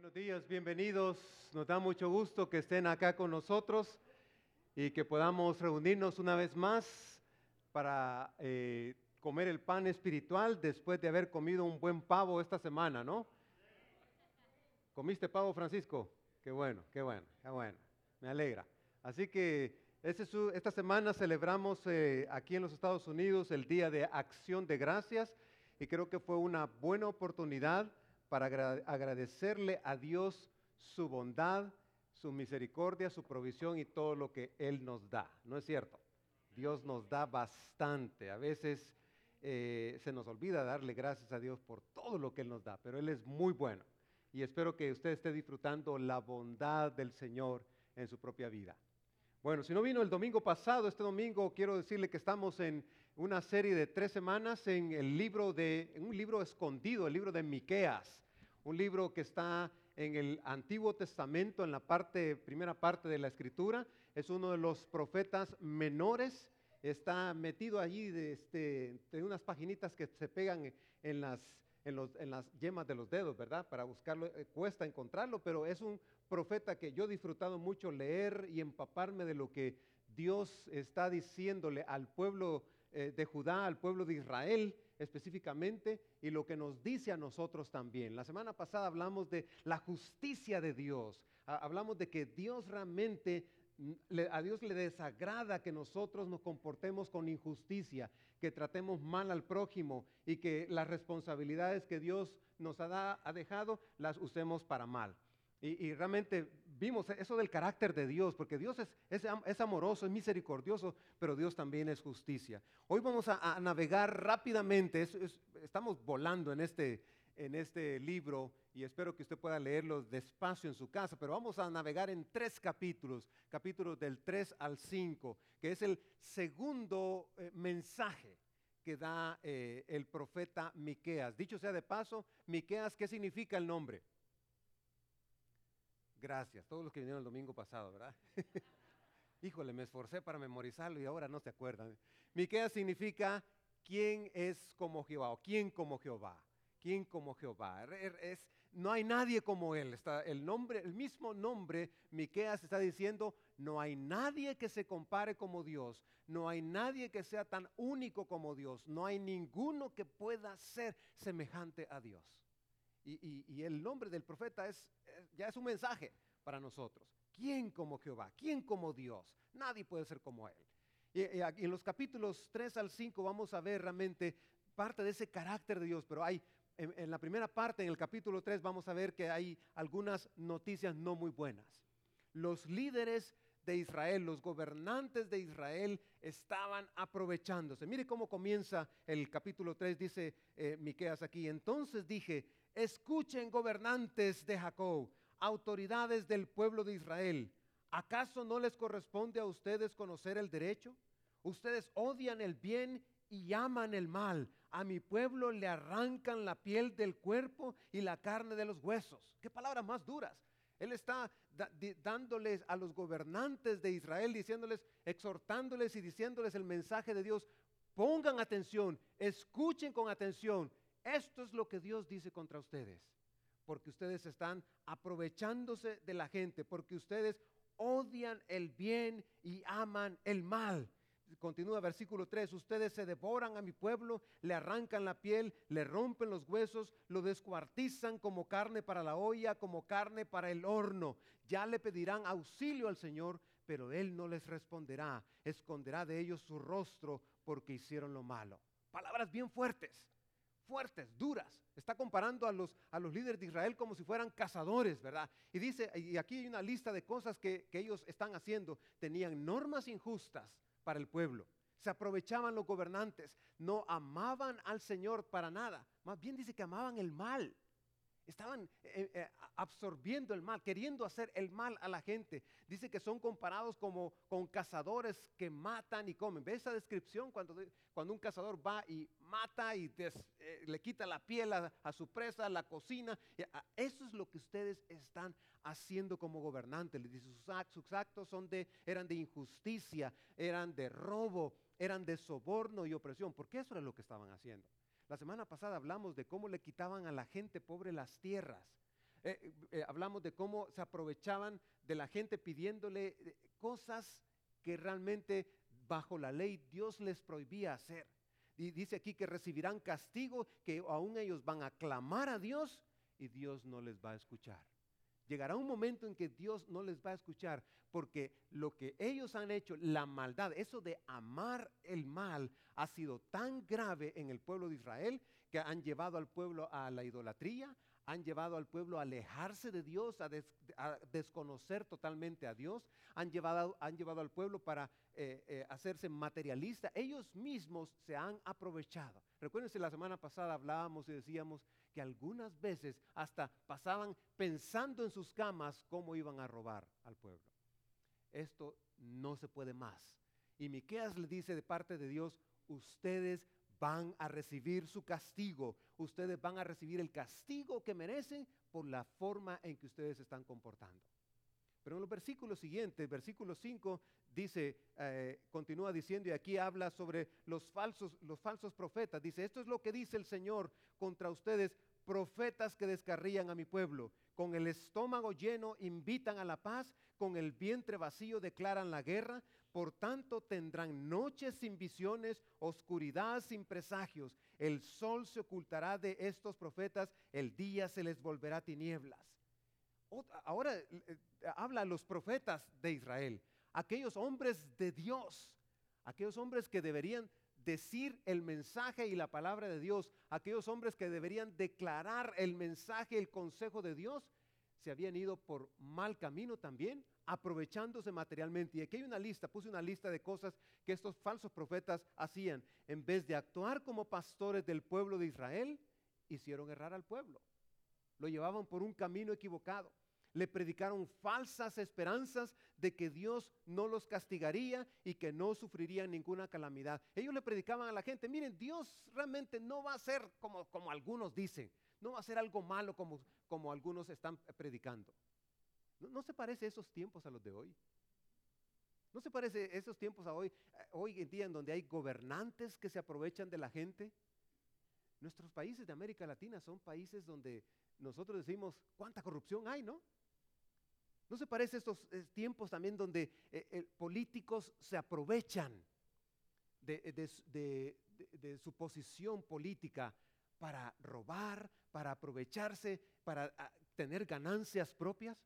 Buenos días, bienvenidos. Nos da mucho gusto que estén acá con nosotros y que podamos reunirnos una vez más para eh, comer el pan espiritual después de haber comido un buen pavo esta semana, ¿no? ¿Comiste pavo, Francisco? Qué bueno, qué bueno, qué bueno. Me alegra. Así que esta semana celebramos eh, aquí en los Estados Unidos el Día de Acción de Gracias y creo que fue una buena oportunidad para agradecerle a Dios su bondad, su misericordia, su provisión y todo lo que Él nos da. ¿No es cierto? Dios nos da bastante. A veces eh, se nos olvida darle gracias a Dios por todo lo que Él nos da, pero Él es muy bueno. Y espero que usted esté disfrutando la bondad del Señor en su propia vida. Bueno, si no vino el domingo pasado, este domingo quiero decirle que estamos en una serie de tres semanas en el libro de, en un libro escondido, el libro de Miqueas un libro que está en el Antiguo Testamento, en la parte, primera parte de la escritura. Es uno de los profetas menores. Está metido allí de, este, de unas paginitas que se pegan en las, en, los, en las yemas de los dedos, ¿verdad? Para buscarlo, eh, cuesta encontrarlo, pero es un profeta que yo he disfrutado mucho leer y empaparme de lo que Dios está diciéndole al pueblo eh, de Judá, al pueblo de Israel específicamente y lo que nos dice a nosotros también. La semana pasada hablamos de la justicia de Dios, hablamos de que Dios realmente, mm, a Dios le desagrada que nosotros nos comportemos con injusticia, que tratemos mal al prójimo y que las responsabilidades que Dios nos ha, ha dejado las usemos para mal. Y, realmente vimos eso del carácter de Dios, porque Dios es, es, amoroso, es misericordioso, pero Dios también es justicia. Hoy vamos a, navegar rápidamente, estamos volando en este, en este libro y espero que usted pueda leerlo despacio en su casa, pero vamos a navegar en tres capítulos, capítulos del 3 al 5, que es el segundo eh, mensaje que da eh, el profeta Miqueas. Dicho sea de paso, Miqueas, ¿qué significa el nombre? Gracias, todos los que vinieron el domingo pasado, ¿verdad? Híjole, me esforcé para memorizarlo y ahora no se acuerdan. Miqueas significa quién es como Jehová o quién como Jehová. ¿Quién como Jehová? Es, no hay nadie como él. Está el nombre, el mismo nombre, Miqueas está diciendo, no hay nadie que se compare como Dios, no hay nadie que sea tan único como Dios, no hay ninguno que pueda ser semejante a Dios. Y, el nombre del profeta es, ya es un mensaje para nosotros. ¿Quién como Jehová? ¿Quién como Dios? Nadie puede ser como Él. Y, en los capítulos 3 al 5 vamos a ver realmente parte de ese carácter de Dios, pero hay, en, en la primera parte, en el capítulo 3, vamos a ver que hay algunas noticias no muy buenas. Los líderes de Israel, los gobernantes de Israel estaban aprovechándose. Mire cómo comienza el capítulo 3, dice eh, Miqueas aquí. Entonces dije, escuchen gobernantes de Jacob, autoridades del pueblo de Israel. ¿Acaso no les corresponde a ustedes conocer el derecho? Ustedes odian el bien y aman el mal. A mi pueblo le arrancan la piel del cuerpo y la carne de los huesos. Qué palabras más duras. Él está dándoles a los gobernantes de Israel, diciéndoles, exhortándoles y diciéndoles el mensaje de Dios. Pongan atención, escuchen con atención. Esto es lo que Dios dice contra ustedes. Porque ustedes están aprovechándose de la gente, porque ustedes odian el bien y aman el mal. Continúa versículo 3, ustedes se devoran a mi pueblo, le arrancan la piel, le rompen los huesos, lo descuartizan como carne para la olla, como carne para el horno. Ya le pedirán auxilio al Señor, pero Él no les responderá, esconderá de ellos su rostro porque hicieron lo malo. Palabras bien fuertes, fuertes, duras. Está comparando a los, a los líderes de Israel como si fueran cazadores, ¿verdad? Y dice, y aquí hay una lista de cosas que, que ellos están haciendo. Tenían normas injustas para el pueblo. Se aprovechaban los gobernantes, no amaban al Señor para nada. Más bien dice que amaban el mal. Estaban eh, eh, absorbiendo el mal, queriendo hacer el mal a la gente. Dice que son comparados como con cazadores que matan y comen. ¿Ve esa descripción cuando, cuando un cazador va y mata y eh, le quita la piel a, su presa, la cocina? Eso es lo que ustedes están haciendo como gobernantes. sus, actos son de, eran de injusticia, eran de robo, eran de soborno y opresión, porque eso era lo que estaban haciendo. La semana pasada hablamos de cómo le quitaban a la gente pobre las tierras. Eh, eh, hablamos de cómo se aprovechaban de la gente pidiéndole eh, cosas que realmente bajo la ley Dios les prohibía hacer. Y dice aquí que recibirán castigo, que aún ellos van a clamar a Dios y Dios no les va a escuchar. Llegará un momento en que Dios no les va a escuchar porque lo que ellos han hecho, la maldad, eso de amar el mal, ha sido tan grave en el pueblo de Israel que han llevado al pueblo a la idolatría, han llevado al pueblo a alejarse de Dios, a, desconocer totalmente a Dios, han llevado, han llevado al pueblo para eh, eh, hacerse materialista. Ellos mismos se han aprovechado. Recuérdense, la semana pasada hablábamos y decíamos que algunas veces hasta pasaban pensando en sus camas cómo iban a robar al pueblo. Esto no se puede más. Y Miqueas le dice de parte de Dios, ustedes van a recibir su castigo, ustedes van a recibir el castigo que merecen por la forma en que ustedes se están comportando. Pero en los versículos siguientes, versículo 5, dice, eh, continúa diciendo, y aquí habla sobre los falsos, los falsos profetas. Dice, esto es lo que dice el Señor contra ustedes, profetas que descarrían a mi pueblo. Con el estómago lleno invitan a la paz, con el vientre vacío declaran la guerra. Por tanto tendrán noches sin visiones, oscuridad sin presagios. El sol se ocultará de estos profetas, el día se les volverá tinieblas. Ahora eh, habla a los profetas de Israel, aquellos hombres de Dios, aquellos hombres que deberían decir el mensaje y la palabra de Dios, aquellos hombres que deberían declarar el mensaje, el consejo de Dios, se habían ido por mal camino también, aprovechándose materialmente. Y aquí hay una lista, puse una lista de cosas que estos falsos profetas hacían. En vez de actuar como pastores del pueblo de Israel, hicieron errar al pueblo. Lo llevaban por un camino equivocado le predicaron falsas esperanzas de que Dios no los castigaría y que no sufrirían ninguna calamidad. Ellos le predicaban a la gente, miren, Dios realmente no va a ser como, como algunos dicen, no va a ser algo malo como, como algunos están predicando. ¿No, ¿No, se parece esos tiempos a los de hoy? ¿No se parece esos tiempos a hoy, eh, hoy en día en donde hay gobernantes que se aprovechan de la gente? Nuestros países de América Latina son países donde nosotros decimos, ¿cuánta corrupción hay, no? ¿No se parece a estos tiempos también donde eh, eh, políticos se aprovechan de, su posición política para robar, para aprovecharse, para ah, tener ganancias propias?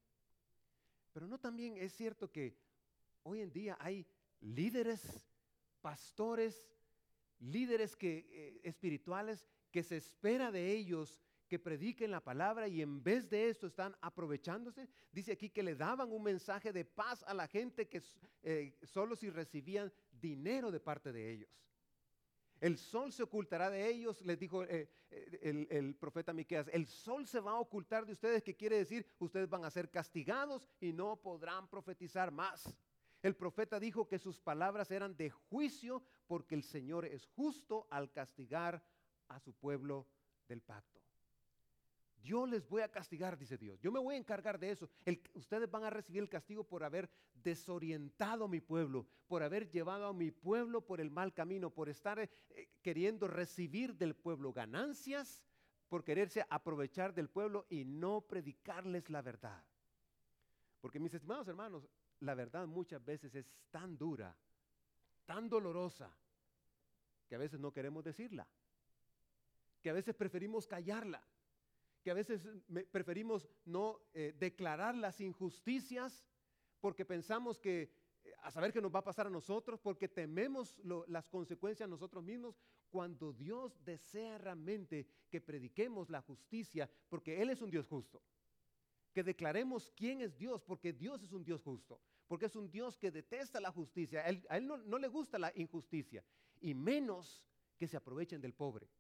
Pero no también es cierto que hoy en día hay líderes, pastores, líderes que, eh, espirituales que se espera de ellos que prediquen la palabra y en vez de esto están aprovechándose. Dice aquí que le daban un mensaje de paz a la gente que eh, solo si recibían dinero de parte de ellos. El sol se ocultará de ellos, les dijo eh, eh, el, profeta Miqueas. El sol se va a ocultar de ustedes, que quiere decir ustedes van a ser castigados y no podrán profetizar más. El profeta dijo que sus palabras eran de juicio porque el Señor es justo al castigar a su pueblo del pacto. Yo les voy a castigar, dice Dios. Yo me voy a encargar de eso. ustedes van a recibir el castigo por haber desorientado a mi pueblo, por haber llevado a mi pueblo por el mal camino, por estar eh, queriendo recibir del pueblo ganancias, por quererse aprovechar del pueblo y no predicarles la verdad. Porque mis estimados hermanos, la verdad muchas veces es tan dura, tan dolorosa, que a veces no queremos decirla, que a veces preferimos callarla que a veces preferimos no eh, declarar las injusticias porque pensamos que eh, a saber qué nos va a pasar a nosotros, porque tememos las consecuencias nosotros mismos, cuando Dios desea realmente que prediquemos la justicia, porque Él es un Dios justo. Que declaremos quién es Dios, porque Dios es un Dios justo, porque es un Dios que detesta la justicia. A Él, no le gusta la injusticia, y menos que se aprovechen del pobre.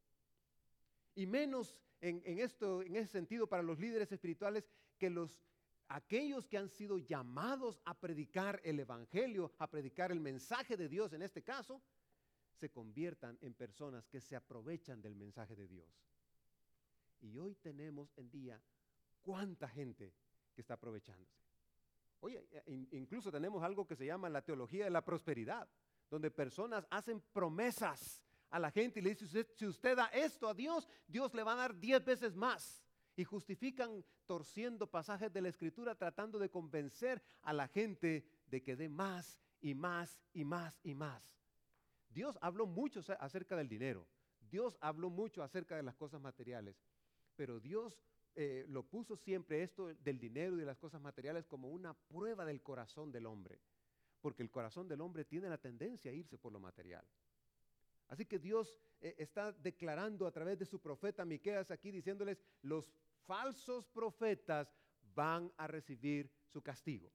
Y menos en, esto, en ese sentido para los líderes espirituales que los aquellos que han sido llamados a predicar el evangelio, a predicar el mensaje de Dios en este caso, se conviertan en personas que se aprovechan del mensaje de Dios. Y hoy tenemos en día cuánta gente que está aprovechándose. Oye, e, incluso tenemos algo que se llama la teología de la prosperidad, donde personas hacen promesas a la gente y le dice, si usted da esto a Dios, Dios le va a dar diez veces más. y justifican torciendo pasajes de la escritura tratando de convencer a la gente de que dé más y más y más y más. Dios habló mucho acerca del dinero, Dios habló mucho acerca de las cosas materiales, pero Dios eh, lo puso siempre esto del dinero y de las cosas materiales como una prueba del corazón del hombre, porque el corazón del hombre tiene la tendencia a irse por lo material. Así que Dios eh, está declarando a través de su profeta Miqueas aquí diciéndoles, los falsos profetas van a recibir su castigo.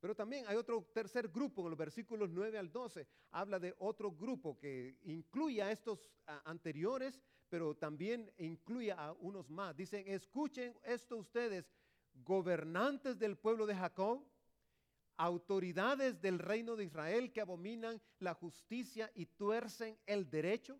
Pero también hay otro tercer grupo en los versículos 9 al 12. Habla de otro grupo que incluye a estos anteriores, pero también incluye a unos más. Dicen, escuchen esto ustedes, gobernantes del pueblo de Jacob, autoridades del reino de Israel que abominan la justicia y tuercen el derecho,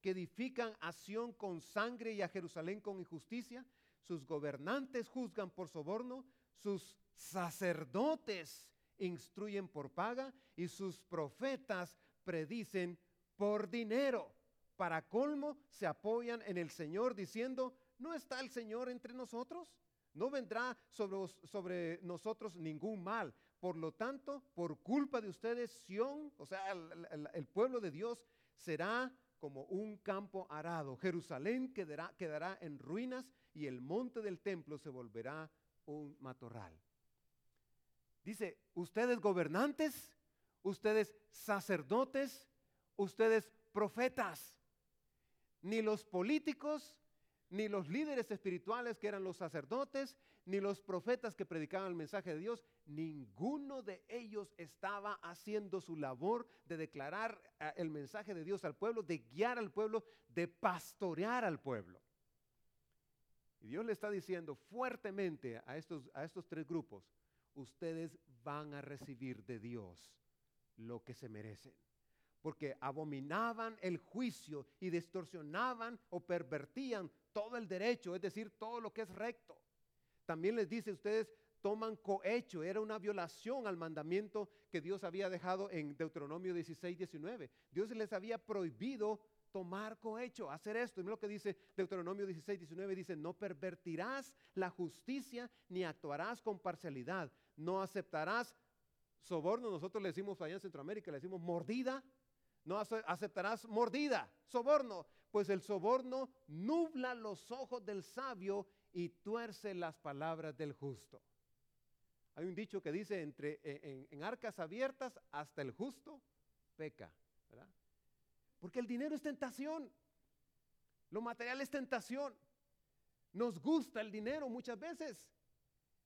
que edifican a Sión con sangre y a Jerusalén con injusticia. Sus gobernantes juzgan por soborno, sus sacerdotes instruyen por paga y sus profetas predicen por dinero. Para colmo, se apoyan en el Señor diciendo, ¿no está el Señor entre nosotros? No vendrá sobre, sobre nosotros ningún mal. Por lo tanto, por culpa de ustedes, Sión, o sea, el, pueblo de Dios, será como un campo arado. Jerusalén quedará, quedará en ruinas y el monte del templo se volverá un matorral. Dice, ustedes gobernantes, ustedes sacerdotes, ustedes profetas. Ni los políticos, ni los líderes espirituales que eran los sacerdotes, ni los profetas que predicaban el mensaje de Dios, ninguno de ellos estaba haciendo su labor de declarar eh, el mensaje de Dios al pueblo, de guiar al pueblo, de pastorear al pueblo. Y Dios le está diciendo fuertemente a estos, a estos tres grupos, ustedes van a recibir de Dios lo que se merecen. Porque abominaban el juicio y distorsionaban o pervertían todo el derecho, es decir, todo lo que es recto. También les dice, ustedes toman cohecho, era una violación al mandamiento que Dios había dejado en Deuteronomio 16, 19. Dios les había prohibido tomar cohecho, hacer esto. Y lo que dice Deuteronomio 16, 19, dice, no pervertirás la justicia ni actuarás con parcialidad, no aceptarás soborno, nosotros le decimos allá en Centroamérica, le decimos mordida, no aceptarás mordida, soborno, pues el soborno nubla los ojos del sabio y tuerce las palabras del justo. Hay un dicho que dice, entre, en, en arcas abiertas hasta el justo peca, ¿verdad? Porque el dinero es tentación. Lo material es tentación. Nos gusta el dinero muchas veces.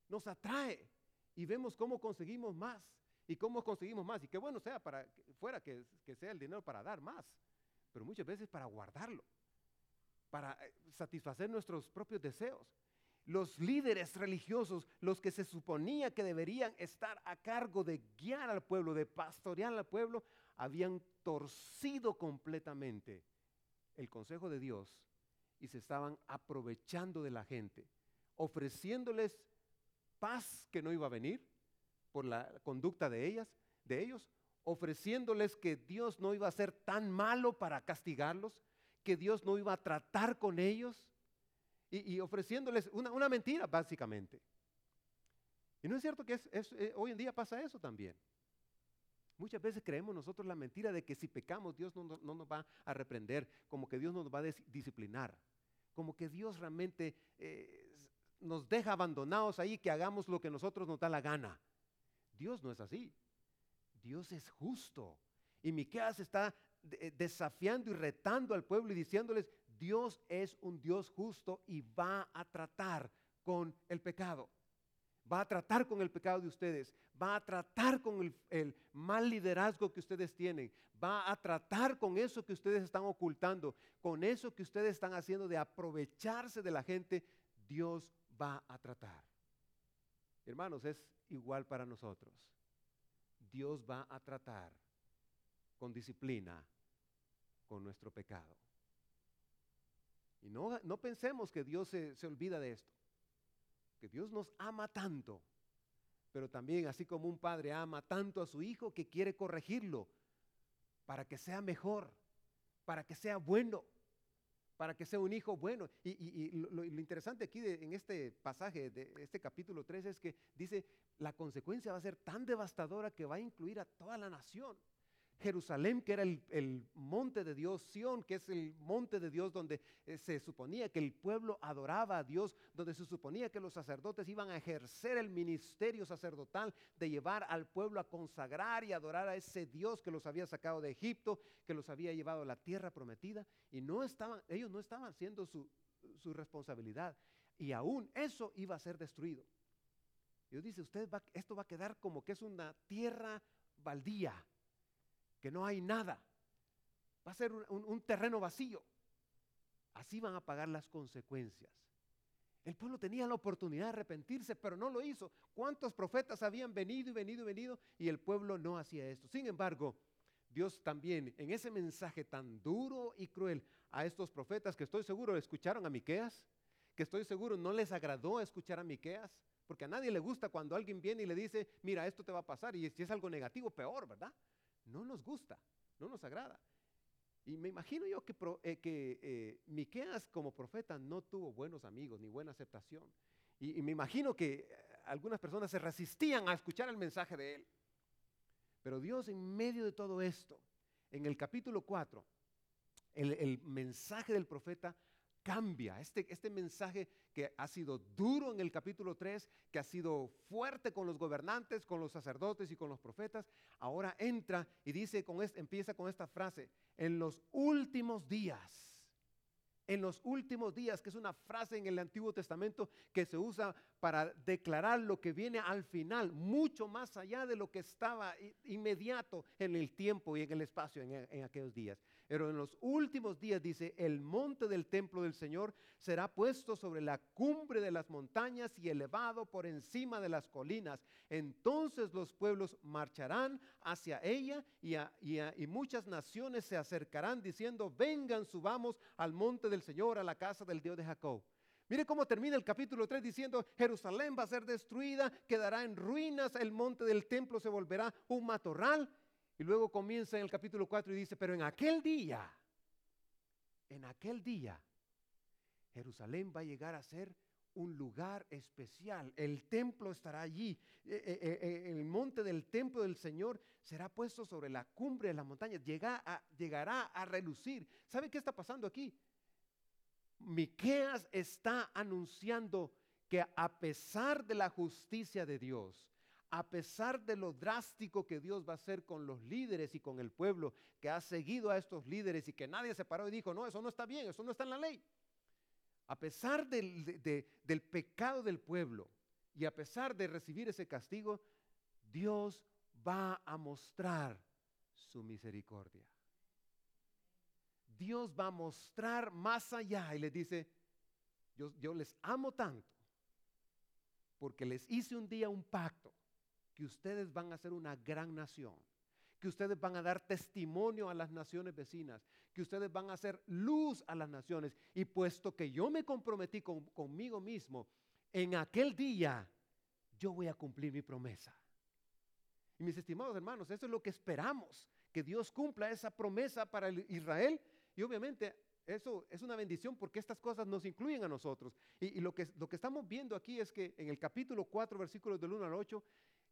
Nos atrae y vemos cómo conseguimos más y cómo conseguimmo más. Y qué bueno sea para fuera que sea el dinero para dar más, pero muchas veces para guardarlo, para eh, satisfacer nuestros propios deseos. Los líderes religiosos, los que se suponía que deberían estar a cargo de guiar al pueblo, de pastorear al pueblo, habían torcido completamente el consejo de Dios y se estaban aprovechando de la gente, ofreciéndoles paz que no iba a venir por la conducta de ellas, de ellos, ofreciéndoles que Dios no iba a ser tan malo para castigarlos, que Dios no iba a tratar con ellos y, ofreciéndoles una, mentira básicamente. Y no es cierto que eh, hoy en día pasa eso también. Muchas veces creemos nosotros la mentira de que si pecamos Dios no, nos va a reprender, como que Dios nos va a disciplinar, como que Dios realmente eh, nos deja abandonados ahí, que hagamos lo que nosotros nos da la gana. Dios no es así. Dios es justo. Y Miqueas está desafiando y retando al pueblo y diciéndoles, Dios es un Dios justo y va a tratar con el pecado va a tratar con el pecado de ustedes, va a tratar con el, mal liderazgo que ustedes tienen, va a tratar con eso que ustedes están ocultando, con eso que ustedes están haciendo de aprovecharse de la gente, Dios va a tratar. Hermanos, es igual para nosotros. Dios va a tratar con disciplina con nuestro pecado. Y no, no pensemos que Dios se olvida de esto que Dios nos ama tanto, pero también así como un padre ama tanto a su hijo que quiere corregirlo para que sea mejor, para que sea bueno, para que sea un hijo bueno. Y, lo, interesante aquí en este pasaje, de este capítulo 3, es que dice, la consecuencia va a ser tan devastadora que va a incluir a toda la nación. Jerusalén, que era el, monte de Dios, Sión, que es el monte de Dios donde eh, se suponía que el pueblo adoraba a Dios, donde se suponía que los sacerdotes iban a ejercer el ministerio sacerdotal de llevar al pueblo a consagrar y adorar a ese Dios que los había sacado de Egipto, que los había llevado a la tierra prometida, y no estaban, ellos no estaban haciendo su, responsabilidad, y aún eso iba a ser destruido. Dios dice, usted va, esto va a quedar como que es una tierra baldía que no hay nada. Va a ser un, terreno vacío. Así van a pagar las consecuencias. El pueblo tenía la oportunidad de arrepentirse, pero no lo hizo. ¿Cuántos profetas habían venido y venido y venido y el pueblo no hacía esto? Sin embargo, Dios también en ese mensaje tan duro y cruel a estos profetas que estoy seguro escucharon a Miqueas, que estoy seguro no les agradó escuchar a Miqueas, porque a nadie le gusta cuando alguien viene y le dice, "Mira, esto te va a pasar" y si es algo negativo, peor, ¿verdad? No nos gusta, no nos agrada. Y me imagino yo que, eh, que eh, Miqueas como profeta no tuvo buenos amigos ni buena aceptación. Y, me imagino que eh, algunas personas se resistían a escuchar el mensaje de él. Pero Dios en medio de todo esto, en el capítulo 4, el, el mensaje del profeta cambia. Este, este mensaje que ha sido duro en el capítulo 3, que ha sido fuerte con los gobernantes, con los sacerdotes y con los profetas, ahora entra y dice, con empieza con esta frase, en los últimos días en los últimos días, que es una frase en el Antiguo Testamento que se usa para declarar lo que viene al final, mucho más allá de lo que estaba inmediato en el tiempo y en el espacio en, aquellos días. Pero en los últimos días dice, el monte del templo del Señor será puesto sobre la cumbre de las montañas y elevado por encima de las colinas. Entonces los pueblos marcharán hacia ella y, muchas naciones se acercarán diciendo, vengan, subamos al monte del Señor, a la casa del Dios de Jacob. Mire cómo termina el capítulo 3 diciendo, Jerusalén va a ser destruida, quedará en ruinas, el monte del templo se volverá un matorral. Y luego comienza en el capítulo 4 y dice, pero en aquel día, en aquel día, Jerusalén va a llegar a ser un lugar especial. El templo estará allí. Eh, eh, eh, el monte del templo del Señor será puesto sobre la cumbre de las montañas. llegará a relucir. ¿Sabe qué está pasando aquí? Miqueas está anunciando que a pesar de la justicia de Dios, a pesar de lo drástico que Dios va a hacer con los líderes y con el pueblo que ha seguido a estos líderes y que nadie se paró y dijo, no, eso no está bien, eso no está en la ley. A pesar del, del pecado del pueblo y a pesar de recibir ese castigo, Dios va a mostrar su misericordia. Dios va a mostrar más allá y les dice, yo, yo les amo tanto porque les hice un día un pacto que ustedes van a ser una gran nación, que ustedes van a dar testimonio a las naciones vecinas, que ustedes van a hacer luz a las naciones. Y puesto que yo me comprometí conmigo mismo, en aquel día yo voy a cumplir mi promesa. Y mis estimados hermanos, eso es lo que esperamos, que Dios cumpla esa promesa para Israel y obviamente eso es una bendición porque estas cosas nos incluyen a nosotros. Y, lo, que, lo que estamos viendo aquí es que en el capítulo 4, versículos del 1 al 8,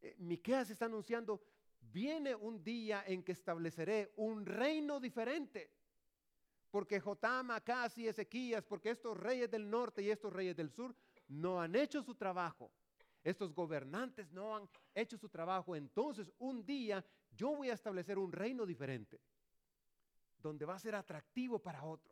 eh, Miqueas está anunciando, viene un día en que estableceré un reino diferente. Porque Jotam, Acas y Ezequías, porque estos reyes del norte y estos reyes del sur no han hecho su trabajo. Estos gobernantes no han hecho su trabajo. Entonces un día yo voy a establecer un reino diferente donde va a ser atractivo para otros.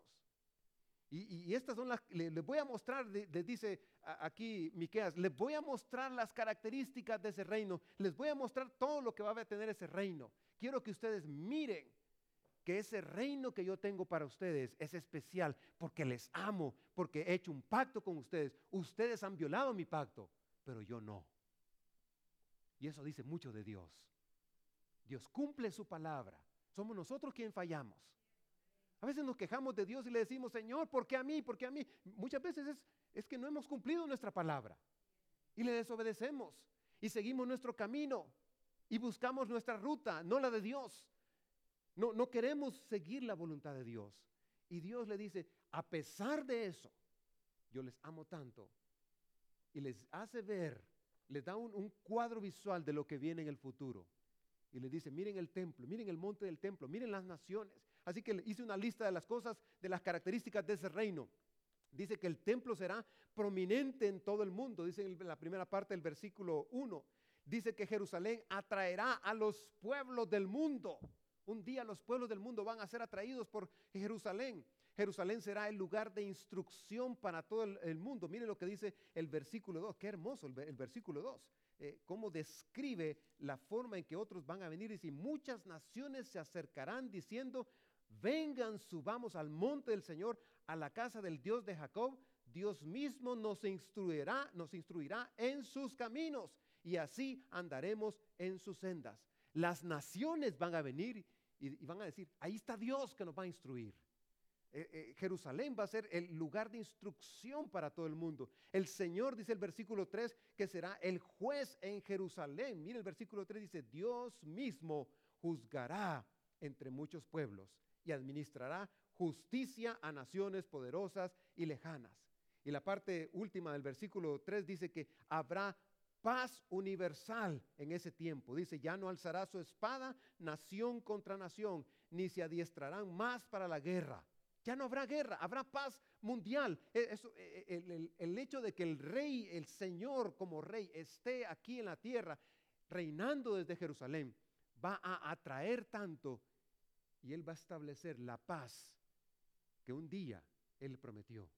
Y, estas son las, les, voy a mostrar, les dice aquí Miqueas, les voy a mostrar las características de ese reino, les voy a mostrar todo lo que va a tener ese reino. Quiero que ustedes miren que ese reino que yo tengo para ustedes es especial porque les amo, porque he hecho un pacto con ustedes. Ustedes han violado mi pacto, pero yo no. Y eso dice mucho de Dios. Dios cumple su palabra. Somos nosotros quienes fallamos. A veces nos quejamos de Dios y le decimos, Señor, ¿por qué a mí? ¿Por qué a mí? Muchas veces es, es que no hemos cumplido nuestra palabra y le desobedecemos y seguimos nuestro camino y buscamos nuestra ruta, no la de Dios. No, no queremos seguir la voluntad de Dios. Y Dios le dice, a pesar de eso, yo les amo tanto y les hace ver, les da un, un cuadro visual de lo que viene en el futuro. Y les dice, miren el templo, miren el monte del templo, miren las naciones. Así que hice una lista de las cosas, de las características de ese reino. Dice que el templo será prominente en todo el mundo, dice en la primera parte del versículo 1. Dice que Jerusalén atraerá a los pueblos del mundo. Un día los pueblos del mundo van a ser atraídos por Jerusalén. Jerusalén será el lugar de instrucción para todo el, mundo. Miren lo que dice el versículo 2. Qué hermoso el, versículo 2. Eh, cómo describe la forma en que otros van a venir. Y muchas naciones se acercarán diciendo, vengan, subamos al monte del Señor, a la casa del Dios de Jacob. Dios mismo nos instruirá, nos instruirá en sus caminos y así andaremos en sus sendas. Las naciones van a venir y, van a decir, ahí está Dios que nos va a instruir. Eh, eh, Jerusalén va a ser el lugar de instrucción para todo el mundo. El Señor dice el versículo 3 que será el juez en Jerusalén. Mire el versículo 3 dice, Dios mismo juzgará entre muchos pueblos y administrará justicia a naciones poderosas y lejanas. Y la parte última del versículo 3 dice que habrá paz universal en ese tiempo. Dice, ya no alzará su espada nación contra nación, ni se adiestrarán más para la guerra. Ya no habrá guerra, habrá paz mundial. E, e, e, el, el, hecho de que el rey, el Señor como rey, esté aquí en la tierra, reinando desde Jerusalén, va a atraer tanto y Él va a establecer la paz que un día Él prometió.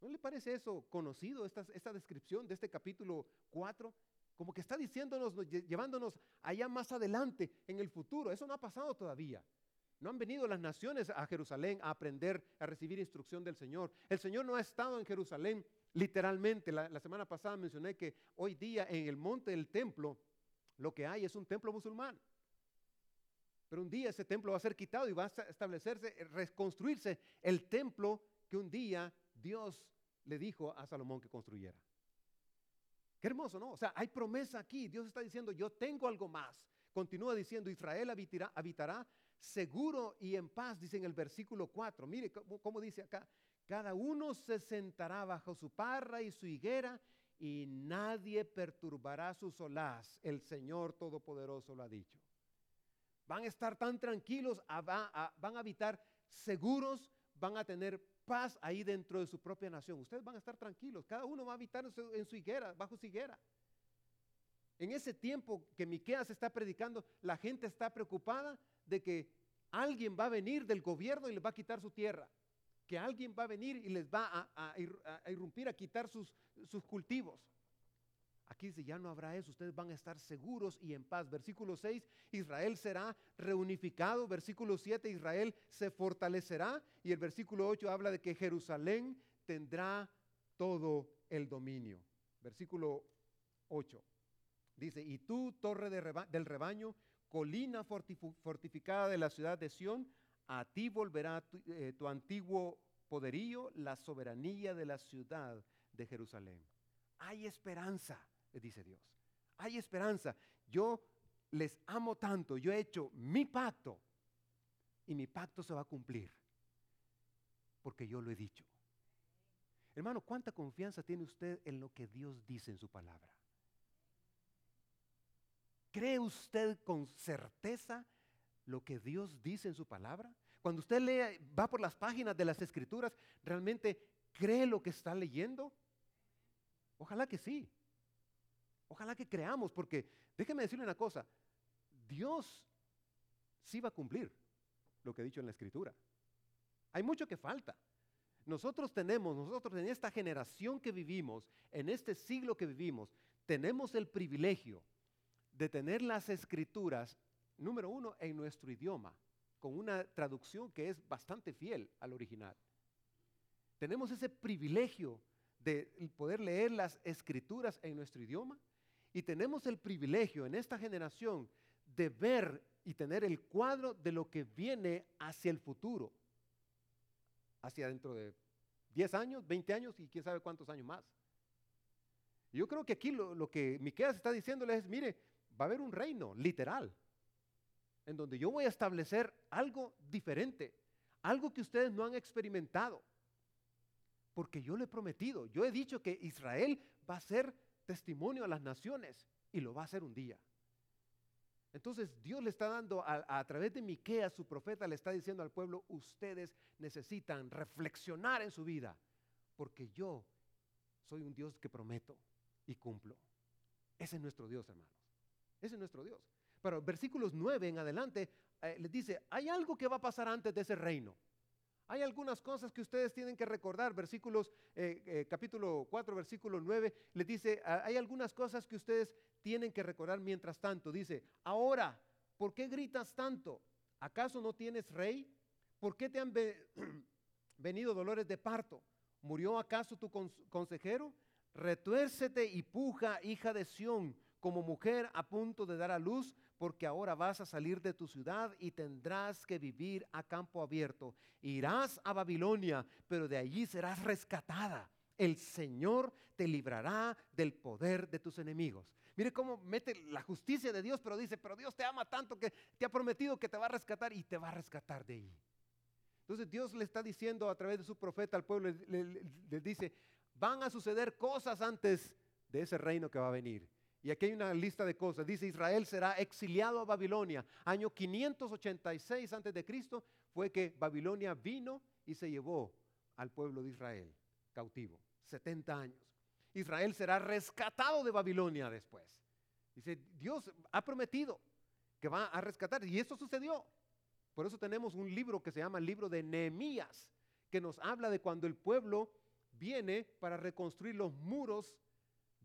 ¿No le parece eso conocido, esta, esta descripción de este capítulo 4? Como que está diciéndonos, llevándonos allá más adelante en el futuro. Eso no ha pasado todavía. No han venido las naciones a Jerusalén a aprender, a recibir instrucción del Señor. El Señor no ha estado en Jerusalén literalmente. La, la, semana pasada mencioné que hoy día en el monte del templo lo que hay es un templo musulmán. Pero un día ese templo va a ser quitado y va a establecerse, reconstruirse el templo que un día Dios le dijo a Salomón que construyera. Qué hermoso, ¿no? O sea, hay promesa aquí. Dios está diciendo, yo tengo algo más. Continúa diciendo, Israel habitará, seguro y en paz, dice en el versículo 4. Mire cómo, dice acá, cada uno se sentará bajo su parra y su higuera y nadie perturbará su solaz. El Señor Todopoderoso lo ha dicho. Van a estar tan tranquilos, van a habitar seguros, van a tener paz ahí dentro de su propia nación. Ustedes van a estar tranquilos. Cada uno va a habitar en su, higuera, bajo su higuera. En ese tiempo que Miqueas está predicando, la gente está preocupada de que alguien va a venir del gobierno y les va a quitar su tierra. Que alguien va a venir y les va a, irrumpir, a quitar sus cultivos. Aquí dice, ya no habrá eso, ustedes van a estar seguros y en paz. Versículo 6, Israel será reunificado. Versículo 7, Israel se fortalecerá. Y el versículo 8 habla de que Jerusalén tendrá todo el dominio. Versículo 8 dice, y tú, torre del rebaño, colina fortificada de la ciudad de Sión, a ti volverá eh, tu antiguo poderío, la soberanía de la ciudad de Jerusalén. Hay esperanza dice Dios. Hay esperanza. Yo les amo tanto, yo he hecho mi pacto y mi pacto se va a cumplir porque yo lo he dicho. Hermano, ¿cuánta confianza tiene usted en lo que Dios dice en su palabra? ¿Cree usted con certeza lo que Dios dice en su palabra? Cuando usted lee, va por las páginas de las escrituras, ¿realmente cree lo que está leyendo? Ojalá que sí. Ojalá que creamos, porque déjeme decirle una cosa, Dios sí va a cumplir lo que he dicho en la escritura. Hay mucho que falta. Nosotros tenemos, nosotros en esta generación que vivimos, en este siglo que vivimos, tenemos el privilegio de tener las escrituras, número uno, en nuestro idioma, con una traducción que es bastante fiel al original. Tenemos ese privilegio de poder leer las escrituras en nuestro idioma y tenemos el privilegio en esta generación de ver y tener el cuadro de lo que viene hacia el futuro, hacia dentro de 10 años, 20 años y quién sabe cuántos años más. Yo creo que aquí lo, que Miqueas está diciéndole es, mire, va a haber un reino literal, en donde yo voy a establecer algo diferente, algo que ustedes no han experimentado. Porque yo le he prometido, yo he dicho que Israel va a ser testimonio a las naciones y lo va a hacer un día. Entonces Dios le está dando a, través de Miqueas, su profeta, le está diciendo al pueblo, ustedes necesitan reflexionar en su vida, porque yo soy un Dios que prometo y cumplo. Ese es nuestro Dios, hermanos. Ese es nuestro Dios. Pero versículos 9 en adelante eh, les dice, hay algo que va a pasar antes de ese reino. Hay algunas cosas que ustedes tienen que recordar. Versículos, eh, eh, capítulo 4, versículo 9, les dice, ah, hay algunas cosas que ustedes tienen que recordar mientras tanto. Dice, ahora, ¿por qué gritas tanto? ¿Acaso no tienes rey? ¿Por qué te han venido dolores de parto? ¿Murió acaso tu consejero? Retuércete y puja, hija de Sión, como mujer a punto de dar a luz, porque ahora vas a salir de tu ciudad y tendrás que vivir a campo abierto. Irás a Babilonia, pero de allí serás rescatada. El Señor te librará del poder de tus enemigos. Mire cómo mete la justicia de Dios, pero dice, pero Dios te ama tanto que te ha prometido que te va a rescatar y te va a rescatar de ahí. Entonces Dios le está diciendo a través de su profeta al pueblo, le, dice, van a suceder cosas antes de ese reino que va a venir. Y aquí hay una lista de cosas. Dice, Israel será exiliado a Babilonia. Año 586 antes de Cristo fue que Babilonia vino y se llevó al pueblo de Israel cautivo. 70 años. Israel será rescatado de Babilonia después. Dice, Dios ha prometido que va a rescatar. Y esto sucedió. Por eso tenemos un libro que se llama el libro de Nehemías, que nos habla de cuando el pueblo viene para reconstruir los muros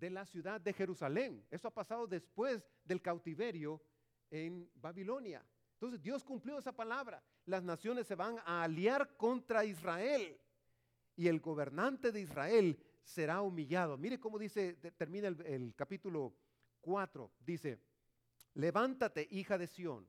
de la ciudad de Jerusalén. Eso ha pasado después del cautiverio en Babilonia. Entonces Dios cumplió esa palabra. Las naciones se van a aliar contra Israel y el gobernante de Israel será humillado. Mire cómo dice, termina el, capítulo 4. Dice, levántate, hija de Sión,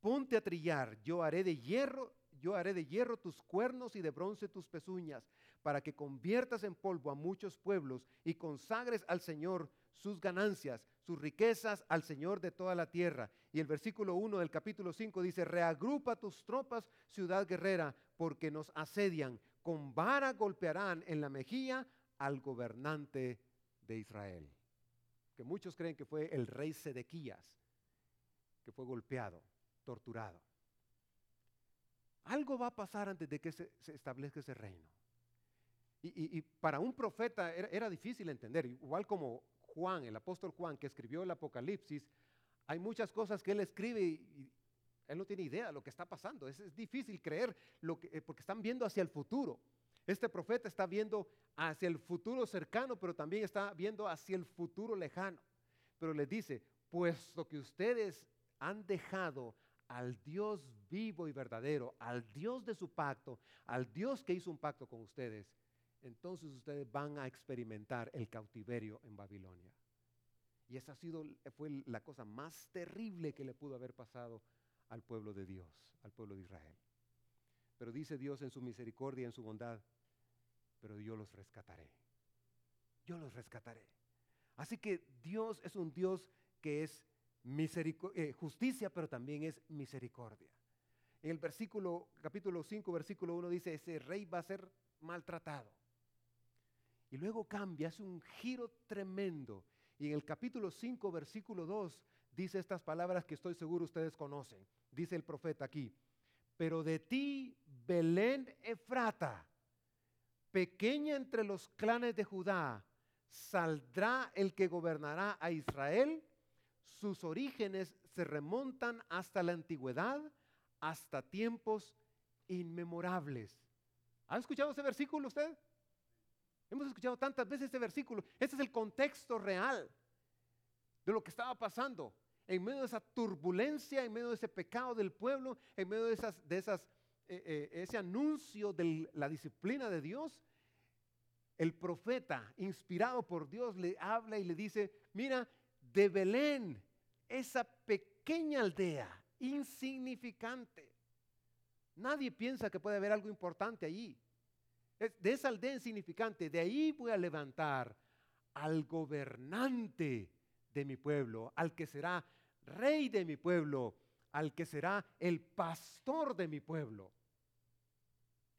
ponte a trillar, yo haré de hierro, yo haré de hierro tus cuernos y de bronce tus pezuñas, para que conviertas en polvo a muchos pueblos y consagres al Señor sus ganancias, sus riquezas al Señor de toda la tierra. Y el versículo 1 del capítulo 5 dice, reagrupa tus tropas, ciudad guerrera, porque nos asedian. Con vara golpearán en la mejilla al gobernante de Israel. Que muchos creen que fue el rey Sedequías, que fue golpeado torturado. Algo va a pasar antes de que se, establezca ese reino. Y, para un profeta era, difícil entender, igual como Juan, el apóstol Juan, que escribió el Apocalipsis, hay muchas cosas que él escribe y, él no tiene idea de lo que está pasando. Es, difícil creer lo que, eh, porque están viendo hacia el futuro. Este profeta está viendo hacia el futuro cercano, pero también está viendo hacia el futuro lejano. Pero les dice, puesto que ustedes han dejado al Dios vivo y verdadero, al Dios de su pacto, al Dios que hizo un pacto con ustedes, entonces ustedes van a experimentar el cautiverio en Babilonia. Y esa ha sido, fue la cosa más terrible que le pudo haber pasado al pueblo de Dios, al pueblo de Israel. Pero dice Dios en su misericordia en su bondad, pero yo los rescataré. Yo los rescataré. Así que Dios es un Dios que es eh, justicia, pero también es misericordia. En el versículo, capítulo 5, versículo 1 dice, ese rey va a ser maltratado. Y luego cambia, hace un giro tremendo. Y en el capítulo 5, versículo 2, dice estas palabras que estoy seguro ustedes conocen. Dice el profeta aquí, pero de ti, Belén Efrata, pequeña entre los clanes de Judá, saldrá el que gobernará a Israel sus orígenes se remontan hasta la antigüedad, hasta tiempos inmemorables. ¿Ha escuchado ese versículo usted? Hemos escuchado tantas veces ese versículo. Ese es el contexto real de lo que estaba pasando. En medio de esa turbulencia, en medio de ese pecado del pueblo, en medio de, esas, de esas, eh, eh, ese anuncio de la disciplina de Dios, el profeta, inspirado por Dios, le habla y le dice, mira, de Belén, esa pequeña aldea, insignificante. Nadie piensa que puede haber algo importante allí. De esa aldea insignificante, de ahí voy a levantar al gobernante de mi pueblo, al que será rey de mi pueblo, al que será el pastor de mi pueblo.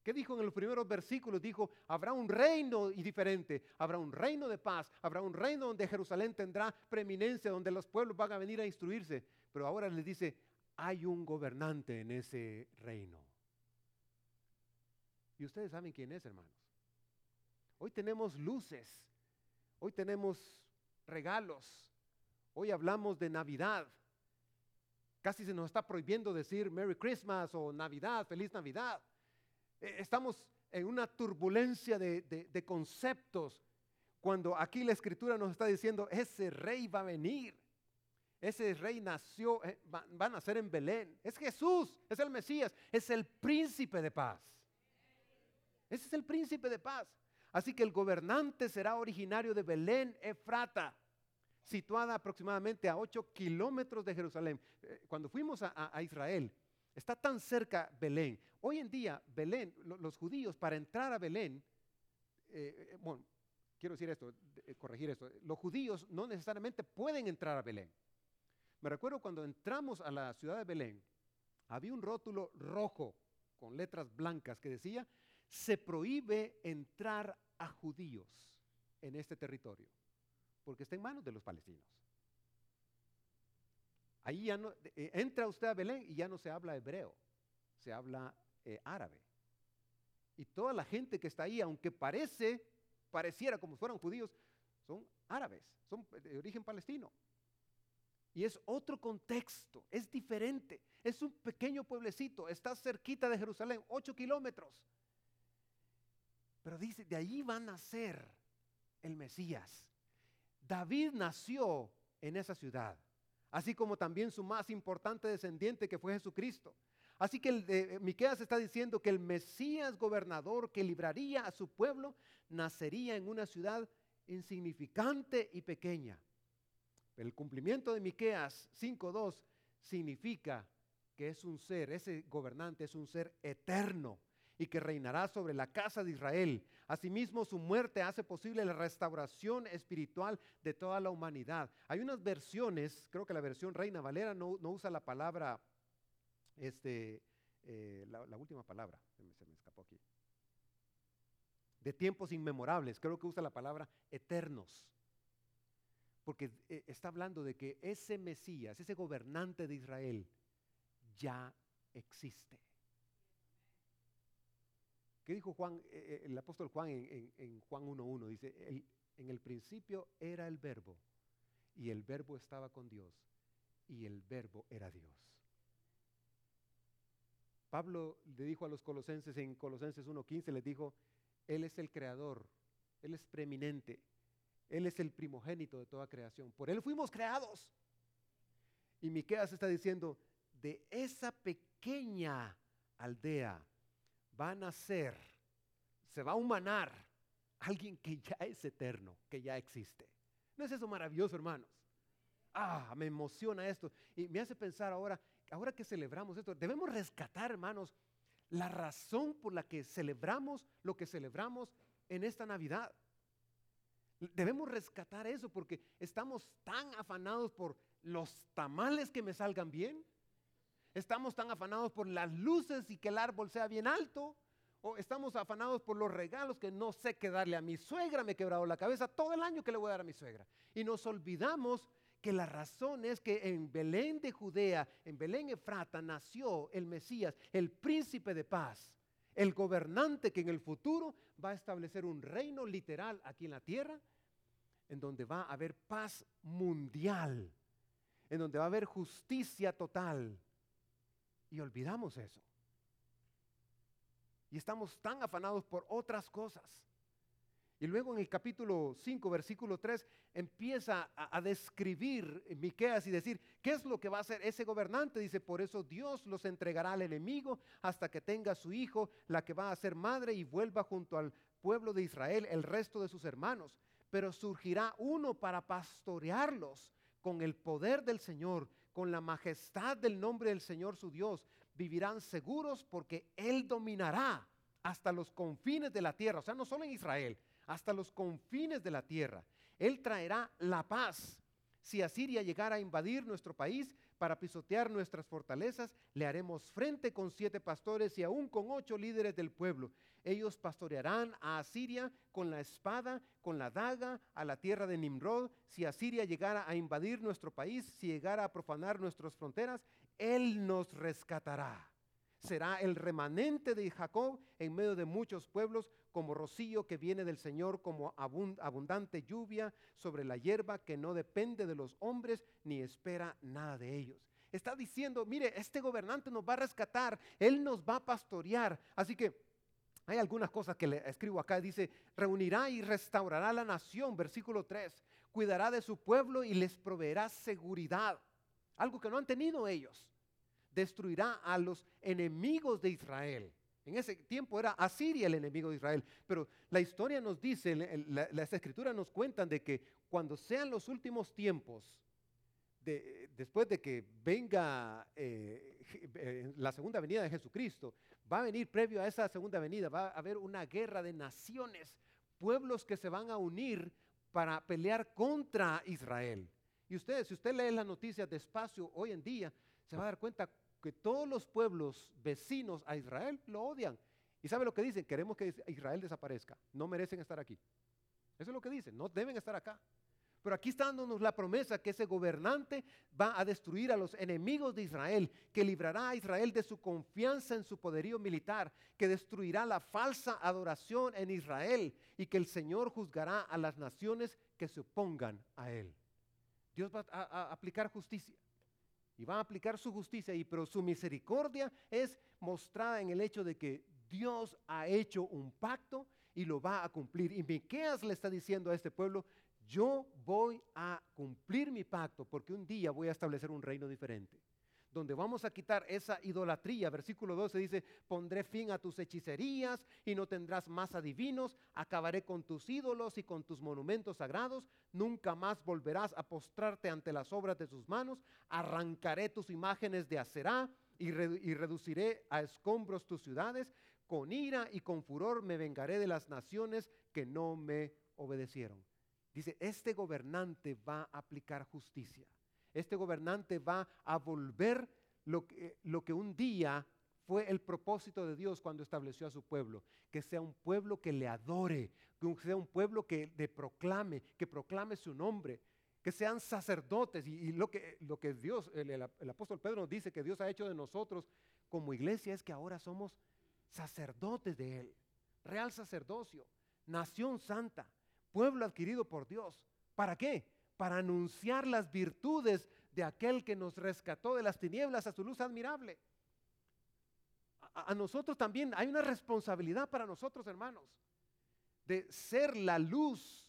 ¿Qué dijo en los primeros versículos? Dijo, habrá un reino y diferente, habrá un reino de paz, habrá un reino donde Jerusalén tendrá preeminencia, donde los pueblos van a venir a instruirse. Pero ahora les dice, hay un gobernante en ese reino. Y ustedes saben quién es, hermanos. Hoy tenemos luces, hoy tenemos regalos, hoy hablamos de Navidad. Casi se nos está prohibiendo decir Merry Christmas o Navidad, feliz Navidad. Eh, estamos en una turbulencia de, conceptos cuando aquí la escritura nos está diciendo, ese rey va a venir. Ese rey nació, eh, va, a nacer en Belén. Es Jesús, es el Mesías, es el príncipe de paz. Ese es el príncipe de paz. Así que el gobernante será originario de Belén, Efrata, situada aproximadamente a 8 kilómetros de Jerusalén. Eh, cuando fuimos a Israel, Está tan cerca Belén. Hoy en día, Belén, los judíos para entrar a Belén, eh, eh, bueno, quiero decir esto, corregir esto, los judíos no necesariamente pueden entrar a Belén. Me recuerdo cuando entramos a la ciudad de Belén, había un rótulo rojo con letras blancas que decía, se prohíbe entrar a judíos en este territorio, porque está en manos de los palestinos. Ahí ya no, eh, entra usted a Belén y ya no se habla hebreo, se habla eh, árabe. Y toda la gente que está ahí, aunque parece, pareciera como fueran judíos, son árabes, son de origen palestino. Y es otro contexto, es diferente. Es un pequeño pueblecito, está cerquita de Jerusalén, ocho kilómetros. Pero dice, de allí va a nacer el Mesías. David nació en esa ciudad así como también su más importante descendiente que fue Jesucristo. Así que el de, Miqueas está diciendo que el Mesías gobernador que libraría a su pueblo nacería en una ciudad insignificante y pequeña. el cumplimiento de Miqueas 5:2 significa que es un ser, ese gobernante es un ser eterno y que reinará sobre la casa de Israel. Asimismo, su muerte hace posible la restauración espiritual de toda la humanidad. Hay unas versiones, creo que la versión Reina Valera no, usa la palabra, este, eh, la, última palabra, se me, se me escapó aquí. De tiempos inmemorables, creo que usa la palabra eternos porque eh, está hablando de que ese Mesías, ese gobernante de Israel, ya existe. ¿Qué dijo Juan, eh, eh, el apóstol Juan en, Juan 1.1? Dice, en el principio era el verbo y el verbo estaba con Dios y el verbo era Dios. Pablo le dijo a los colosenses en Colosenses 1.15, les dijo, Él es el creador, Él es preeminente, Él es el primogénito de toda creación. Por Él fuimos creados. Y Miqueas está diciendo, de esa pequeña aldea va a nacer, se va a humanar alguien que ya es eterno, que ya existe. ¿No es eso maravilloso, hermanos? Ah, me emociona esto y me hace pensar ahora, ahora que celebramos esto, debemos rescatar, hermanos, la razón por la que celebramos lo que celebramos en esta Navidad. Debemos rescatar eso porque estamos tan afanados por los tamales que me salgan bien, Estamos tan afanados por las luces y que el árbol sea bien alto. O estamos afanados por los regalos que no sé qué darle a mi suegra. Me he quebrado la cabeza todo el año que le voy a dar a mi suegra. Y nos olvidamos que la razón es que en Belén de Judea, en Belén Efrata, nació el Mesías, el príncipe de paz, el gobernante que en el futuro va a establecer un reino literal aquí en la tierra, en donde va a haber paz mundial, en donde va a haber justicia total, y olvidamos eso. Y estamos tan afanados por otras cosas. Y luego en el capítulo 5, versículo 3, empieza a, describir Miqueas y decir, ¿qué es lo que va a hacer ese gobernante? Dice, por eso Dios los entregará al enemigo hasta que tenga su hijo, la que va a ser madre y vuelva junto al pueblo de Israel, el resto de sus hermanos. Pero surgirá uno para pastorearlos con el poder del Señor con la majestad del nombre del Señor su Dios, vivirán seguros porque Él dominará hasta los confines de la tierra, o sea, no solo en Israel, hasta los confines de la tierra. Él traerá la paz. Si Asiria llegara a invadir nuestro país, para pisotear nuestras fortalezas, le haremos frente con siete pastores y aún con ocho líderes del pueblo. Ellos pastorearán a Asiria con la espada, con la daga, a la tierra de Nimrod. Si Asiria llegara a invadir nuestro país, si llegara a profanar nuestras fronteras, Él nos rescatará. Será el remanente de Jacob en medio de muchos pueblos, como rocío que viene del Señor, como abundante lluvia sobre la hierba que no depende de los hombres ni espera nada de ellos. Está diciendo, mire, este gobernante nos va a rescatar, Él nos va a pastorear. Así que hay algunas cosas que le escribo acá. Dice, reunirá y restaurará la nación, versículo 3. Cuidará de su pueblo y les proveerá seguridad. Algo que no han tenido ellos destruirá a los enemigos de Israel. En ese tiempo era Asiria el enemigo de Israel. Pero la historia nos dice, las escrituras nos cuentan de que cuando sean los últimos tiempos, después de que venga eh, eh, la segunda venida de Jesucristo, va a venir previo a esa segunda venida, va a haber una guerra de naciones, pueblos que se van a unir para pelear contra Israel. Y ustedes, si usted lee las noticias despacio hoy en día, se va a dar cuenta que todos los pueblos vecinos a Israel lo odian. ¿Y sabe lo que dicen? Queremos que Israel desaparezca. No merecen estar aquí. Eso es lo que dicen. No deben estar acá. Pero aquí está dándonos la promesa que ese gobernante va a destruir a los enemigos de Israel, que librará a Israel de su confianza en su poderío militar, que destruirá la falsa adoración en Israel y que el Señor juzgará a las naciones que se opongan a él. Dios va a, a aplicar justicia y va a aplicar su justicia, y, pero su misericordia es mostrada en el hecho de que Dios ha hecho un pacto y lo va a cumplir. Y Miqueas le está diciendo a este pueblo, yo voy a cumplir mi pacto porque un día voy a establecer un reino diferente donde vamos a quitar esa idolatría. Versículo 12 dice, pondré fin a tus hechicerías y no tendrás más adivinos, acabaré con tus ídolos y con tus monumentos sagrados, nunca más volverás a postrarte ante las obras de sus manos, arrancaré tus imágenes de acerá y, y reduciré a escombros tus ciudades, con ira y con furor me vengaré de las naciones que no me obedecieron. Dice, este gobernante va a aplicar justicia este gobernante va a volver lo que, lo que un día fue el propósito de Dios cuando estableció a su pueblo, que sea un pueblo que le adore, que sea un pueblo que le proclame, que proclame su nombre, que sean sacerdotes. Y, lo, que, lo que Dios, el, el, apóstol Pedro nos dice que Dios ha hecho de nosotros como iglesia es que ahora somos sacerdotes de Él, real sacerdocio, nación santa, pueblo adquirido por Dios. ¿Para qué? Para anunciar las virtudes de aquel que nos rescató de las tinieblas a su luz admirable. A, nosotros también hay una responsabilidad para nosotros, hermanos, de ser la luz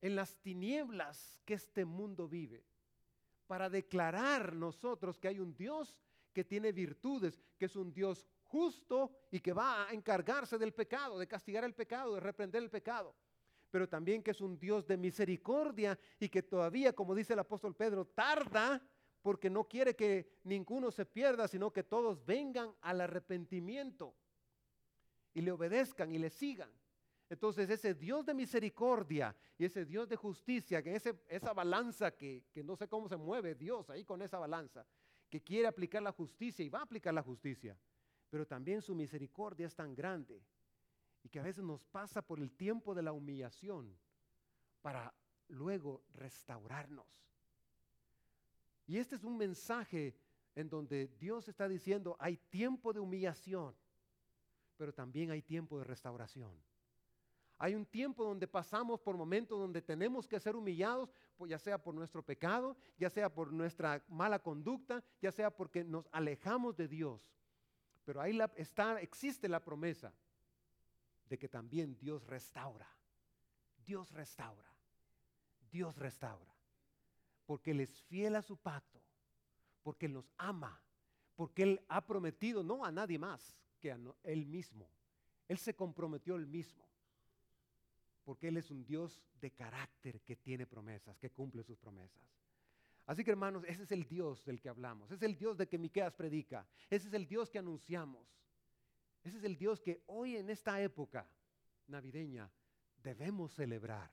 en las tinieblas que este mundo vive, para declarar nosotros que hay un Dios que tiene virtudes, que es un Dios justo y que va a encargarse del pecado, de castigar el pecado, de reprender el pecado pero también que es un Dios de misericordia y que todavía, como dice el apóstol Pedro, tarda porque no quiere que ninguno se pierda, sino que todos vengan al arrepentimiento y le obedezcan y le sigan. Entonces ese Dios de misericordia y ese Dios de justicia, que ese, esa balanza que, que no sé cómo se mueve Dios ahí con esa balanza, que quiere aplicar la justicia y va a aplicar la justicia, pero también su misericordia es tan grande y que a veces nos pasa por el tiempo de la humillación para luego restaurarnos. Y este es un mensaje en donde Dios está diciendo, hay tiempo de humillación, pero también hay tiempo de restauración. Hay un tiempo donde pasamos por momentos donde tenemos que ser humillados, pues ya sea por nuestro pecado, ya sea por nuestra mala conducta, ya sea porque nos alejamos de Dios. Pero ahí está, existe la promesa de que también Dios restaura. Dios restaura. Dios restaura. Porque Él es fiel a su pacto. Porque Él nos ama. Porque Él ha prometido no a nadie más que a Él mismo. Él se comprometió Él mismo. Porque Él es un Dios de carácter que tiene promesas, que cumple sus promesas. Así que hermanos, ese es el Dios del que hablamos. Ese es el Dios de que Miqueas predica. Ese es el Dios que anunciamos. Ese es el Dios que hoy en esta época navideña debemos celebrar.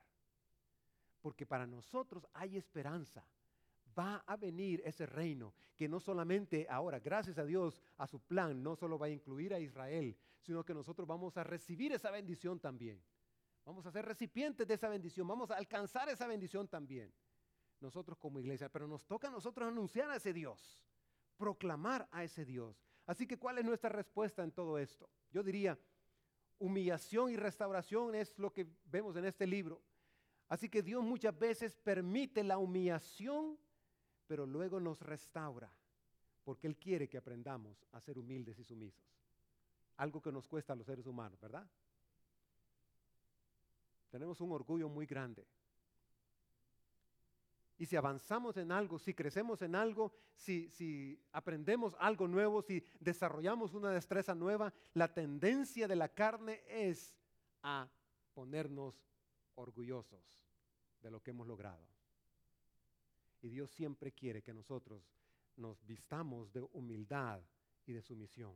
Porque para nosotros hay esperanza. va a venir ese reino que no solamente ahora, gracias a Dios, a su plan, no solo va a incluir a Israel, sino que nosotros vamos a recibir esa bendición también. Vamos a ser recipientes de esa bendición, vamos a alcanzar esa bendición también. Nosotros como iglesia, pero nos toca a nosotros anunciar a ese Dios, proclamar a ese Dios. Así que, ¿cuál es nuestra respuesta en todo esto? Yo diría, humillación y restauración es lo que vemos en este libro. Así que Dios muchas veces permite la humillación, pero luego nos restaura, porque Él quiere que aprendamos a ser humildes y sumisos. Algo que nos cuesta a los seres humanos, ¿verdad? Tenemos un orgullo muy grande. Y si avanzamos en algo, si crecemos en algo, si, si, aprendemos algo nuevo, si desarrollamos una destreza nueva, la tendencia de la carne es a ponernos orgullosos de lo que hemos logrado. Y Dios siempre quiere que nosotros nos vistamos de humildad y de sumisión.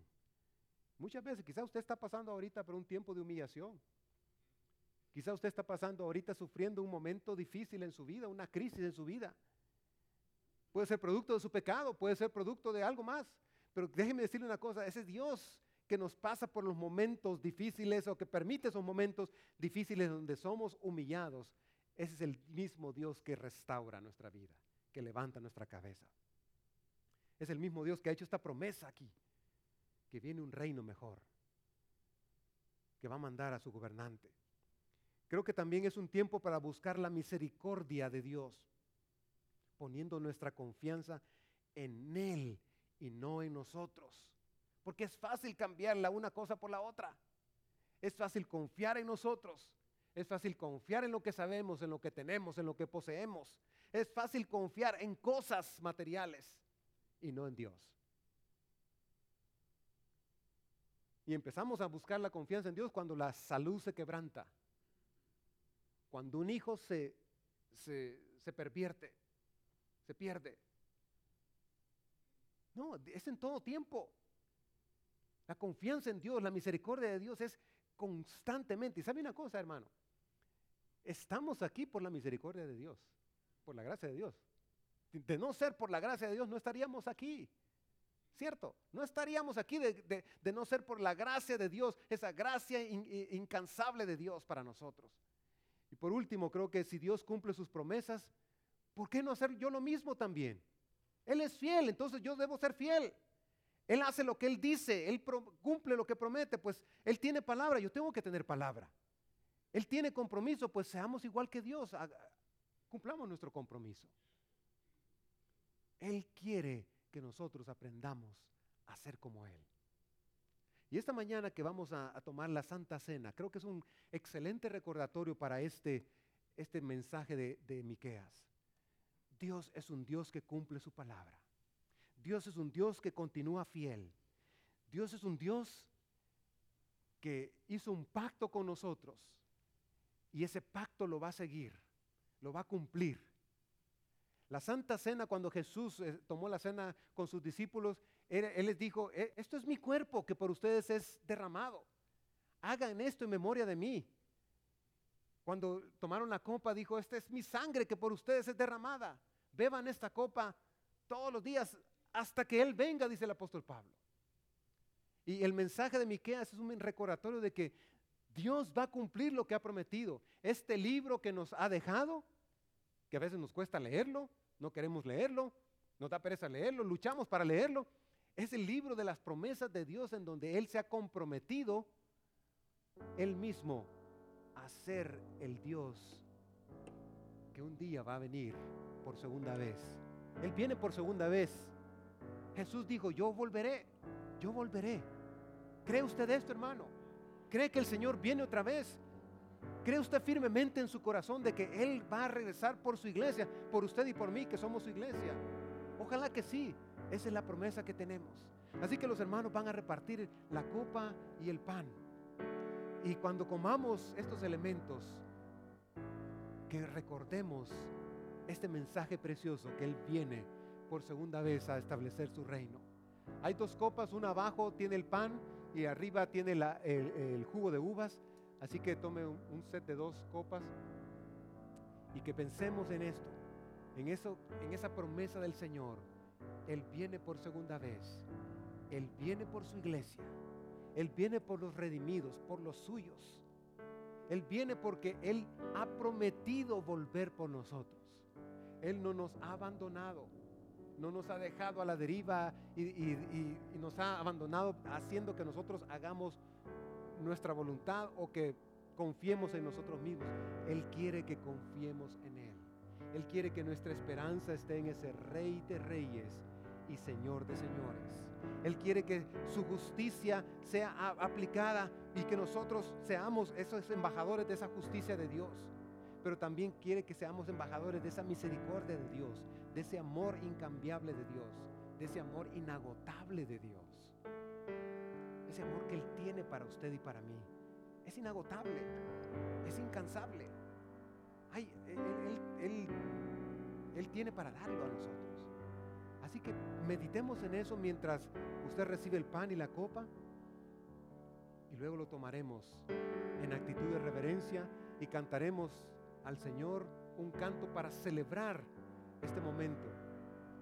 Muchas veces, quizá usted está pasando ahorita por un tiempo de humillación. Quizá usted está pasando ahorita sufriendo un momento difícil en su vida, una crisis en su vida. Puede ser producto de su pecado, puede ser producto de algo más. Pero déjeme decirle una cosa, ese Dios que nos pasa por los momentos difíciles o que permite esos momentos difíciles donde somos humillados, ese es el mismo Dios que restaura nuestra vida, que levanta nuestra cabeza. Es el mismo Dios que ha hecho esta promesa aquí, que viene un reino mejor, que va a mandar a su gobernante. Creo que también es un tiempo para buscar la misericordia de Dios, poniendo nuestra confianza en Él y no en nosotros. Porque es fácil cambiar la una cosa por la otra. Es fácil confiar en nosotros. Es fácil confiar en lo que sabemos, en lo que tenemos, en lo que poseemos. Es fácil confiar en cosas materiales y no en Dios. Y empezamos a buscar la confianza en Dios cuando la salud se quebranta, cuando un hijo se, se, pervierte, se pierde. No, es en todo tiempo. La confianza en Dios, la misericordia de Dios es constantemente. Y sabe una cosa, hermano, estamos aquí por la misericordia de Dios, por la gracia de Dios. De no ser por la gracia de Dios, no estaríamos aquí. ¿Cierto? No estaríamos aquí de, no ser por la gracia de Dios, esa gracia incansable de Dios para nosotros. Y por último, creo que si Dios cumple sus promesas, ¿por qué no hacer yo lo mismo también? Él es fiel, entonces yo debo ser fiel. Él hace lo que Él dice, Él cumple lo que promete, pues Él tiene palabra, yo tengo que tener palabra. Él tiene compromiso, pues seamos igual que Dios, cumplamos nuestro compromiso. Él quiere que nosotros aprendamos a ser como Él. Y esta mañana que vamos a, tomar la Santa Cena, creo que es un excelente recordatorio para este, este mensaje de, Miqueas. Dios es un Dios que cumple su palabra. Dios es un Dios que continúa fiel. Dios es un Dios que hizo un pacto con nosotros y ese pacto lo va a seguir, lo va a cumplir. La Santa Cena, cuando Jesús eh, tomó la cena con sus discípulos, él, les dijo, e, esto es mi cuerpo que por ustedes es derramado. Hagan esto en memoria de mí. Cuando tomaron la copa, dijo, esta es mi sangre que por ustedes es derramada. Beban esta copa todos los días hasta que Él venga, dice el apóstol Pablo. Y el mensaje de Miqueas es un recordatorio de que Dios va a cumplir lo que ha prometido. Este libro que nos ha dejado, que a veces nos cuesta leerlo, no queremos leerlo, nos da pereza leerlo, luchamos para leerlo, es el libro de las promesas de Dios en donde Él se ha comprometido Él mismo a ser el Dios que un día va a venir por segunda vez. Él viene por segunda vez Jesús dijo, yo volveré, yo volveré. ¿Cree usted esto, hermano? ¿Cree que el Señor viene otra vez? ¿Cree usted firmemente en su corazón de que Él va a regresar por su iglesia, por usted y por mí, que somos su iglesia? Ojalá que sí, esa es la promesa que tenemos. Así que los hermanos van a repartir la copa y el pan. Y cuando comamos estos elementos, que recordemos este mensaje precioso que Él viene por segunda vez a establecer su reino. Hay dos copas, una abajo tiene el pan y arriba tiene el, jugo de uvas. Así que tome un, set de dos copas y que pensemos en esto. en, eso, en esa promesa del Señor, Él viene por segunda vez. Él viene por su iglesia. Él viene por los redimidos, por los suyos. Él viene porque Él ha prometido volver por nosotros. Él no nos ha abandonado, no nos ha dejado a la deriva y, nos ha abandonado haciendo que nosotros hagamos nuestra voluntad o que confiemos en nosotros mismos. Él quiere que confiemos en Él. Él quiere que nuestra esperanza esté en ese Rey de Reyes y Señor de Señores. Él quiere que su justicia sea aplicada y que nosotros seamos esos embajadores de esa justicia de Dios. Pero también quiere que seamos embajadores de esa misericordia de Dios, de ese amor incambiable de Dios, de ese amor inagotable de Dios. Ese amor que Él tiene para usted y para mí. Es inagotable, es incansable. Ay, él, él tiene para darlo a nosotros. Así que meditemos en eso mientras usted recibe el pan y la copa y luego lo tomaremos en actitud de reverencia y cantaremos al Señor un canto para celebrar este momento,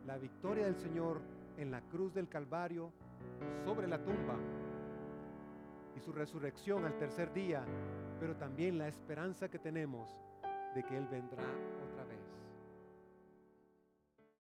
la victoria del Señor en la cruz del Calvario, sobre la tumba y su resurrección al tercer día, pero también la esperanza que tenemos de que Él vendrá otra vez.